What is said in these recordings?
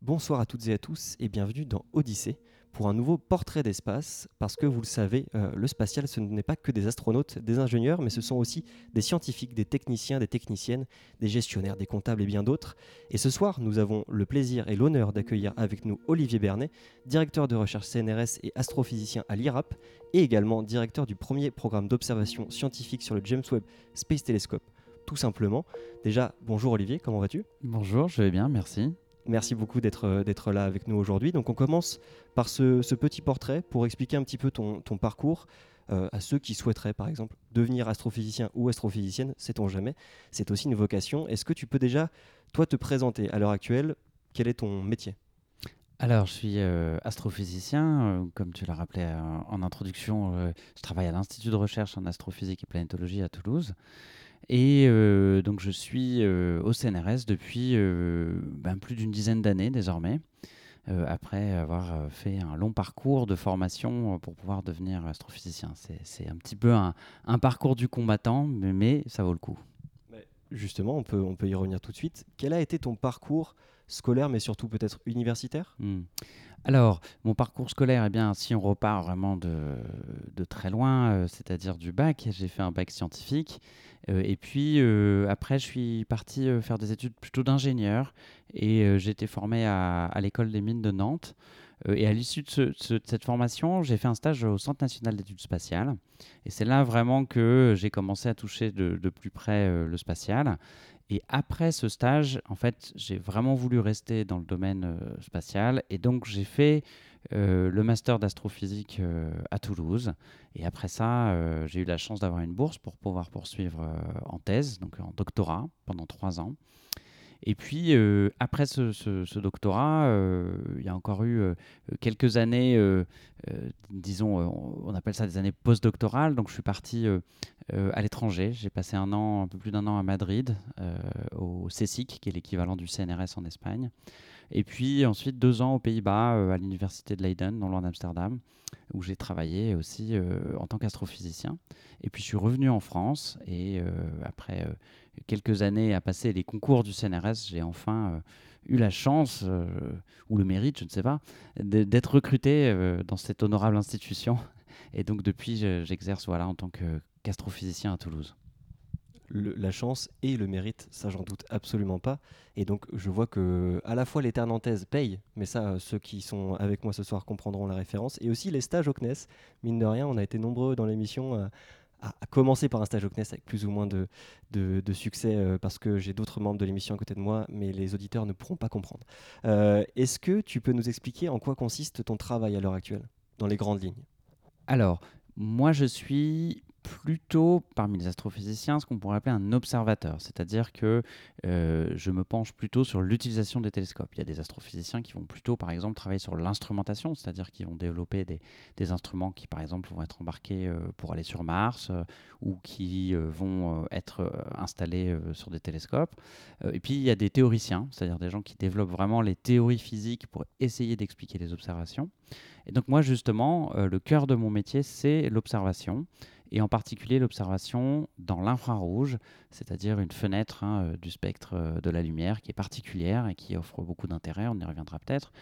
Bonsoir à toutes et à tous et bienvenue dans Odyssée pour un nouveau portrait d'espace parce que vous le savez, euh, le spatial ce n'est pas que des astronautes, des ingénieurs, mais ce sont aussi des scientifiques, des techniciens, des techniciennes, des gestionnaires, des comptables et bien d'autres. Et ce soir, nous avons le plaisir et l'honneur d'accueillir avec nous Olivier Bernet, directeur de recherche CNRS et astrophysicien à l'IRAP et également directeur du premier programme d'observation scientifique sur le James Webb Space Telescope. Tout simplement. Déjà, bonjour Olivier, comment vas-tu? Bonjour, je vais bien, merci. Merci beaucoup euh, d'être là avec nous aujourd'hui. Donc on commence par ce, petit portrait pour expliquer un petit peu ton, parcours euh, à ceux qui souhaiteraient par exemple devenir astrophysicien ou astrophysicienne, sait-on jamais. C'est aussi une vocation. Est-ce que tu peux déjà, toi, te présenter à l'heure actuelle? Quel est ton métier? Alors, je suis euh, astrophysicien. comme tu l'as rappelé en introduction, je travaille à l'Institut de recherche en astrophysique et planétologie à Toulouse. Et euh, donc je suis euh, au CNRS depuis euh, ben, plus d'une dizaine d'années désormais, après avoir fait un long parcours de formation pour pouvoir devenir astrophysicien. C'est un petit peu un, parcours du combattant, mais, ça vaut le coup. Justement, on peut, on peut y revenir tout de suite. Quel a été ton parcours scolaire, mais surtout peut-être universitaire? Hmm. Alors, mon parcours scolaire, eh bien, si on repart vraiment de, de très loin, c'est-à-dire du bac, j'ai fait un bac scientifique. Euh, et puis euh, après, je suis parti euh, faire des études plutôt d'ingénieur et j'ai été formé à, l'école des mines de Nantes. et à l'issue de, cette formation, j'ai fait un stage au Centre national d'études spatiales. Et c'est là vraiment que j'ai commencé à toucher de plus près le spatial. Et après ce stage, en fait, j'ai vraiment voulu rester dans le domaine spatial. Et donc, j'ai fait euh, le master d'astrophysique euh, à Toulouse. Et après ça, euh, j'ai eu la chance d'avoir une bourse pour pouvoir poursuivre en thèse, donc en doctorat, pendant trois ans. Et puis, après ce, doctorat, il y a encore eu quelques années, disons, on appelle ça des années postdoctorales. Donc, je suis parti à l'étranger. J'ai passé un an, un peu plus d'un an à Madrid, au CSIC, qui est l'équivalent du CNRS en Espagne. Et puis ensuite deux ans aux Pays-Bas, euh, à l'université de Leiden, dans loin d'Amsterdam, où j'ai travaillé aussi euh, en tant qu'astrophysicien. Et puis je suis revenu en France et euh, après quelques années à passer les concours du CNRS, j'ai enfin eu la chance, ou le mérite, je ne sais pas, d'être recruté dans cette honorable institution. Et donc depuis, j'exerce voilà, en tant qu'astrophysicien à Toulouse la chance et le mérite, ça j'en doute absolument pas. Et donc je vois que à la fois les terres nantaises payent, mais ça euh, ceux qui sont avec moi ce soir comprendront la référence, et aussi les stages au CNES. Mine de rien, on a été nombreux dans l'émission euh, à, commencer par un stage au CNES avec plus ou moins de, de, succès euh, parce que j'ai d'autres membres de l'émission à côté de moi, mais les auditeurs ne pourront pas comprendre. Est-ce que tu peux nous expliquer en quoi consiste ton travail à l'heure actuelle, dans les grandes lignes? Alors, moi je suis plutôt parmi les astrophysiciens ce qu'on pourrait appeler un observateur, c'est-à-dire que euh, je me penche plutôt sur l'utilisation des télescopes. Il y a des astrophysiciens qui vont plutôt, par exemple, travailler sur l'instrumentation, c'est-à-dire qui vont développer des, instruments qui, par exemple, vont être embarqués euh, pour aller sur Mars euh, ou qui vont être installés sur des télescopes. et puis, il y a des théoriciens, c'est-à-dire des gens qui développent vraiment les théories physiques pour essayer d'expliquer les observations. Et donc, moi, justement, le cœur de mon métier, c'est l'observation et en particulier l'observation dans l'infrarouge, c'est-à-dire une fenêtre hein, euh, du spectre euh, de la lumière qui est particulière et qui offre beaucoup d'intérêt, on y reviendra peut-être.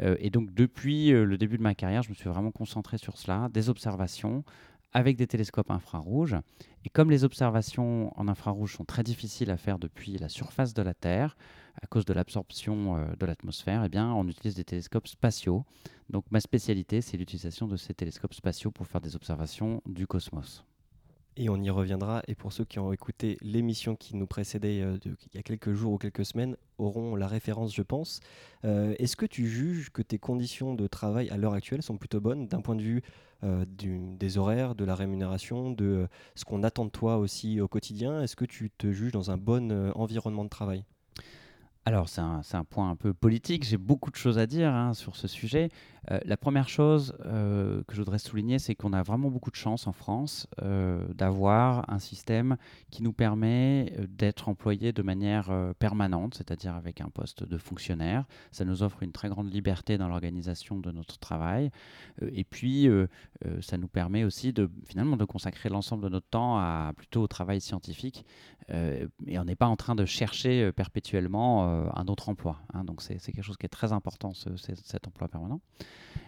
Euh, et donc depuis le début de ma carrière, je me suis vraiment concentré sur cela, des observations avec des télescopes infrarouges. Et comme les observations en infrarouge sont très difficiles à faire depuis la surface de la Terre, à cause de l'absorption euh, de l'atmosphère, eh on utilise des télescopes spatiaux. Donc ma spécialité, c'est l'utilisation de ces télescopes spatiaux pour faire des observations du cosmos. Et on y reviendra. Et pour ceux qui ont écouté l'émission qui nous précédait euh, il y a quelques jours ou quelques semaines, auront la référence, je pense. Euh, est-ce que tu juges que tes conditions de travail à l'heure actuelle sont plutôt bonnes d'un point de vue des horaires, de la rémunération, de ce qu'on attend de toi aussi au quotidien? Est-ce que tu te juges dans un bon environnement de travail? Alors, c'est un, point un peu politique. J'ai beaucoup de choses à dire hein, sur ce sujet. Euh, la première chose euh, que je voudrais souligner, c'est qu'on a vraiment beaucoup de chance en France euh, d'avoir un système qui nous permet d'être employé de manière permanente, c'est-à-dire avec un poste de fonctionnaire. Ça nous offre une très grande liberté dans l'organisation de notre travail. et puis, ça nous permet aussi de finalement de consacrer l'ensemble de notre temps à plutôt au travail scientifique. et on n'est pas en train de chercher perpétuellement un autre emploi. Hein. donc c'est quelque chose qui est très important, cet emploi permanent.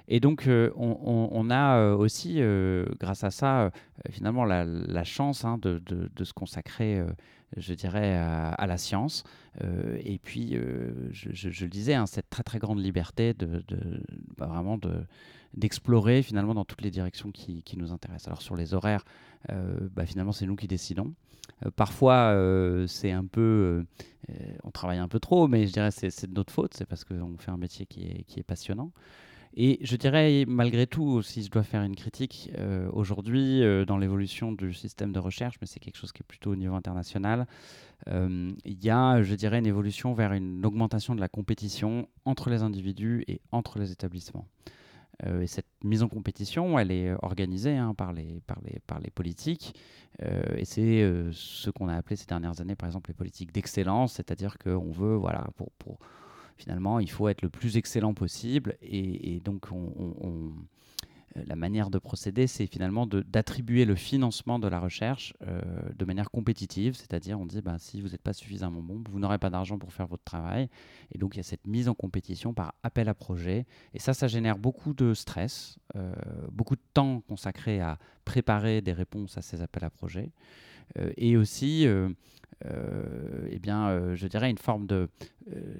Et donc on, a aussi, grâce à ça, finalement la, chance hein, de, se consacrer, je dirais, à, la science. et puis, je, le disais, hein, cette très très grande liberté de, bah, vraiment de d'explorer finalement dans toutes les directions qui, nous intéressent. Alors sur les horaires, bah, finalement c'est nous qui décidons. Euh, parfois, euh, c'est un peu. Euh, on travaille un peu trop, mais je dirais c'est de notre faute. C'est parce qu'on fait un métier qui est, passionnant. Et je dirais, malgré tout, si je dois faire une critique, aujourd'hui, dans l'évolution du système de recherche, mais c'est quelque chose qui est plutôt au niveau international, il y a, je dirais, une évolution vers une augmentation de la compétition entre les individus et entre les établissements. Euh, et cette mise en compétition, elle est organisée hein, par, les, par, les, par les politiques. Euh, et c'est euh, ce qu'on a appelé ces dernières années, par exemple, les politiques d'excellence, c'est-à-dire qu'on veut, voilà, pour, finalement, il faut être le plus excellent possible. Et, donc, on euh, la manière de procéder, c'est finalement d'attribuer le financement de la recherche euh, de manière compétitive, c'est-à-dire on dit bah, si vous n'êtes pas suffisamment bon, vous n'aurez pas d'argent pour faire votre travail. Et donc il y a cette mise en compétition par appel à projet. Et ça, ça génère beaucoup de stress, euh, beaucoup de temps consacré à préparer des réponses à ces appels à projets. et aussi euh, eh bien, euh, je dirais une forme de, euh,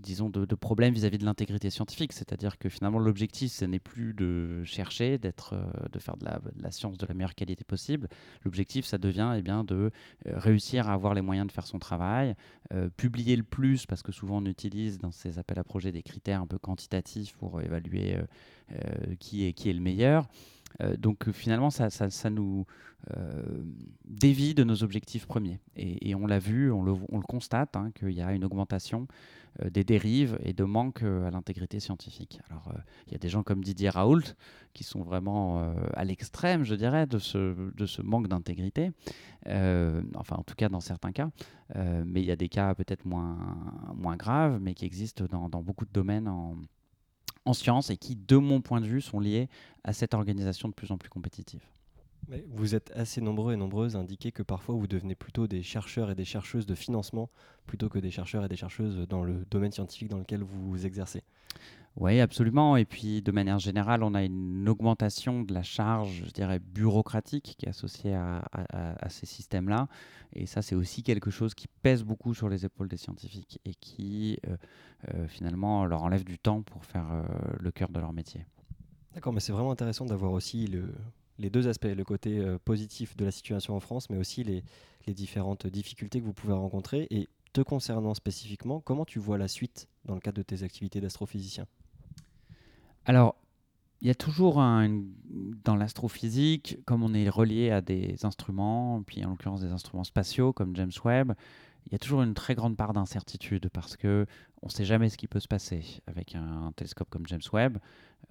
disons, de, problème vis-à-vis de l'intégrité scientifique. C'est-à-dire que finalement, l'objectif, ce n'est plus de chercher, d'être, de faire de la, science de la meilleure qualité possible. L'objectif, ça devient eh bien, de réussir à avoir les moyens de faire son travail, publier le plus, parce que souvent on utilise dans ces appels à projets des critères un peu quantitatifs pour évaluer qui, est, qui est le meilleur. Euh, donc finalement, ça, nous euh, dévie de nos objectifs premiers. Et, on l'a vu, on le, constate, hein, qu'il y a une augmentation euh, des dérives et de manque à l'intégrité scientifique. Alors, il y a des gens comme Didier Raoult qui sont vraiment à l'extrême, je dirais, de ce, manque d'intégrité. enfin, en tout cas, dans certains cas. mais il y a des cas peut-être moins, graves, mais qui existent dans, beaucoup de domaines en sciences et qui, de mon point de vue, sont liés à cette organisation de plus en plus compétitive. Vous êtes assez nombreux et nombreuses à indiquer que parfois vous devenez plutôt des chercheurs et des chercheuses de financement plutôt que des chercheurs et des chercheuses dans le domaine scientifique dans lequel vous exercez. Oui, absolument. Et puis, de manière générale, on a une augmentation de la charge, je dirais, bureaucratique qui est associée à, ces systèmes-là. Et ça, c'est aussi quelque chose qui pèse beaucoup sur les épaules des scientifiques et qui, euh, euh, finalement, leur enlève du temps pour faire euh, le cœur de leur métier. D'accord, mais c'est vraiment intéressant d'avoir aussi les deux aspects, le côté positif de la situation en France, mais aussi les, les différentes difficultés que vous pouvez rencontrer. Et te concernant spécifiquement, comment tu vois la suite dans le cadre de tes activités d'astrophysicien? Alors, il y a toujours un, dans l'astrophysique, comme on est relié à des instruments, puis en l'occurrence des instruments spatiaux comme James Webb, il y a toujours une très grande part d'incertitude parce que on ne sait jamais ce qui peut se passer avec un, télescope comme James Webb.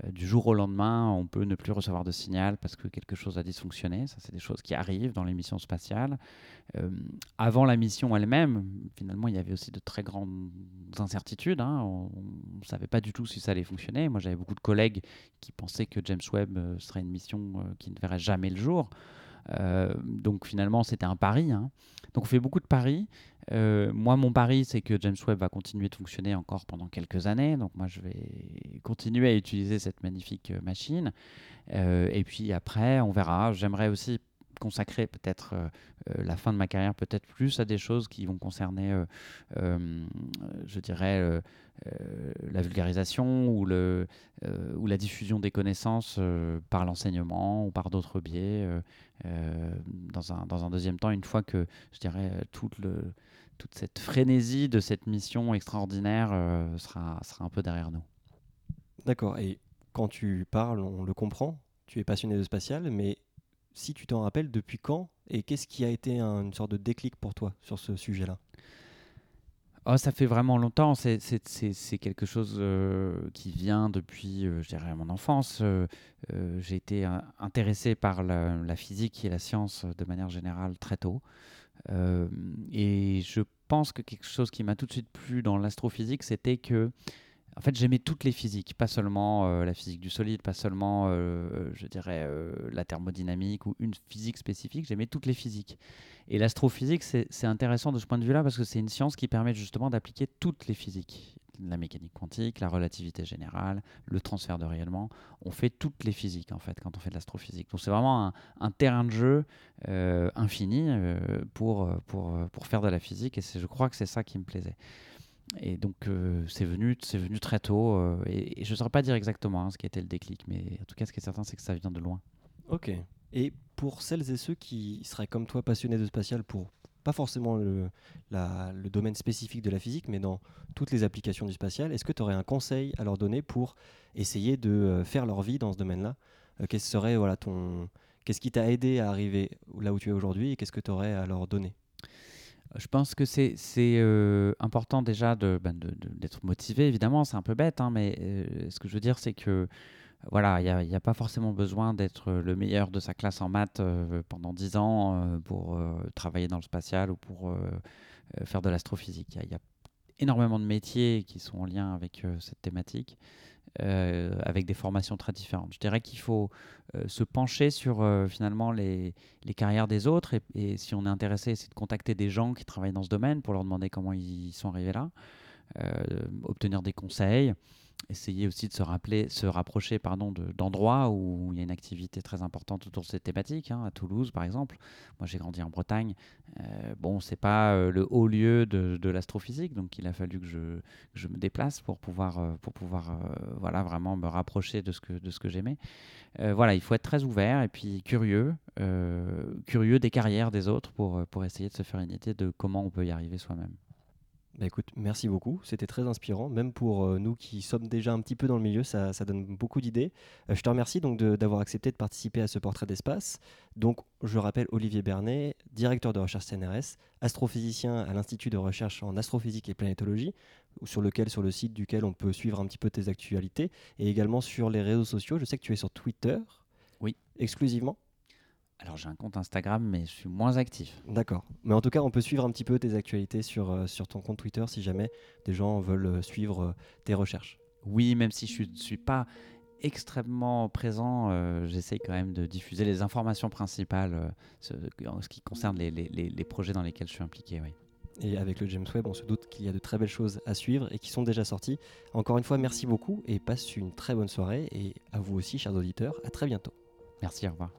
Euh, du jour au lendemain, on peut ne plus recevoir de signal parce que quelque chose a dysfonctionné. Ça, c'est des choses qui arrivent dans les missions spatiales. Euh, avant la mission elle-même, finalement, il y avait aussi de très grandes incertitudes. Hein. On ne savait pas du tout si ça allait fonctionner. Moi, j'avais beaucoup de collègues qui pensaient que James Webb euh, serait une mission qui ne verrait jamais le jour. Donc finalement, c'était un pari. Hein. Donc on fait beaucoup de paris. Euh, moi, mon pari, c'est que James Webb va continuer de fonctionner encore pendant quelques années. Donc, moi, je vais continuer à utiliser cette magnifique euh, machine. Euh, et puis après, on verra. J'aimerais aussi consacrer peut-être la fin de ma carrière peut-être plus à des choses qui vont concerner, je dirais, la vulgarisation ou, le, ou la diffusion des connaissances par l'enseignement ou par d'autres biais. dans, un, dans un deuxième temps, une fois que, je dirais, le toute cette frénésie de cette mission extraordinaire euh, sera, sera un peu derrière nous. D'accord. Et quand tu parles, on le comprend, tu es passionné de spatial, mais si tu t'en rappelles, depuis quand et qu'est-ce qui a été une sorte de déclic pour toi sur ce sujet-là? Oh, ça fait vraiment longtemps. C'est quelque chose euh, qui vient depuis, euh, je dirais, mon enfance. J'ai été intéressé par la, physique et la science de manière générale très tôt. Euh, et je pense que quelque chose qui m'a tout de suite plu dans l'astrophysique, c'était que en fait, j'aimais toutes les physiques, pas seulement euh, la physique du solide, pas seulement, euh, je dirais, euh, la thermodynamique ou une physique spécifique, j'aimais toutes les physiques. Et l'astrophysique, c'est intéressant de ce point de vue-là parce que c'est une science qui permet justement d'appliquer toutes les physiques. La mécanique quantique, la relativité générale, le transfert de rayonnement. On fait toutes les physiques en fait quand on fait de l'astrophysique. Donc c'est vraiment un, terrain de jeu infini pour, pour, pour faire de la physique et je crois que c'est ça qui me plaisait. Et donc, euh, c'est venu, venu très tôt. Euh, et, je ne saurais pas dire exactement hein, ce qui a été le déclic, mais en tout cas, ce qui est certain, c'est que ça vient de loin. Ok. Et pour celles et ceux qui seraient comme toi passionnés de spatial pour pas forcément le, domaine spécifique de la physique, mais dans toutes les applications du spatial, est-ce que tu aurais un conseil à leur donner pour essayer de euh, faire leur vie dans ce domaine-là? Qu'est-ce voilà ton Qu'est-ce qui t'a aidé à arriver là où tu es aujourd'hui et qu'est-ce que tu aurais à leur donner? Je pense que c'est euh, important déjà ben, d'être de, motivé, évidemment, c'est un peu bête, hein, mais euh, ce que je veux dire, c'est que voilà, il n'y a, pas forcément besoin d'être le meilleur de sa classe en maths euh, pendant 10 ans pour travailler dans le spatial ou pour faire de l'astrophysique. Il y, a énormément de métiers qui sont en lien avec cette thématique. Euh, avec des formations très différentes. Je dirais qu'il faut euh, se pencher sur euh, finalement les, les, carrières des autres et, et, si on est intéressé, c'est de contacter des gens qui travaillent dans ce domaine pour leur demander comment ils sont arrivés là, obtenir des conseils essayer aussi de se rappeler, se rapprocher pardon, d'endroits où il y a une activité très importante autour de cette thématique. Hein, à Toulouse, par exemple. Moi, j'ai grandi en Bretagne. Euh, bon, c'est pas euh, le haut lieu de, de l'astrophysique, donc il a fallu que je, je me déplace pour pouvoir, euh, pour pouvoir euh, voilà, vraiment me rapprocher de ce que, de ce que j'aimais. voilà, il faut être très ouvert et puis curieux, curieux des carrières des autres pour, pour essayer de se faire une idée de comment on peut y arriver soi-même. Bah, écoute, merci beaucoup. C'était très inspirant, même pour euh, nous qui sommes déjà un petit peu dans le milieu, ça, donne beaucoup d'idées. Euh, je te remercie donc d'avoir accepté de participer à ce portrait d'espace. Donc, je rappelle Olivier Bernet, directeur de recherche CNRS, astrophysicien à l'Institut de recherche en astrophysique et planétologie, sur lequel, sur le site duquel on peut suivre un petit peu tes actualités, et également sur les réseaux sociaux. Je sais que tu es sur Twitter. Oui. Exclusivement. Alors j'ai un compte Instagram, mais je suis moins actif. D'accord. Mais en tout cas, on peut suivre un petit peu tes actualités sur, euh, sur ton compte Twitter si jamais des gens veulent euh, suivre euh, tes recherches. Oui, même si je ne suis pas extrêmement présent, j'essaie quand même de diffuser les informations principales ce, en ce qui concerne les, les, les, projets dans lesquels je suis impliqué. Oui. Et avec le James Webb, on se doute qu'il y a de très belles choses à suivre et qui sont déjà sorties. Encore une fois, merci beaucoup et passe une très bonne soirée. Et à vous aussi, chers auditeurs, à très bientôt. Merci, au revoir.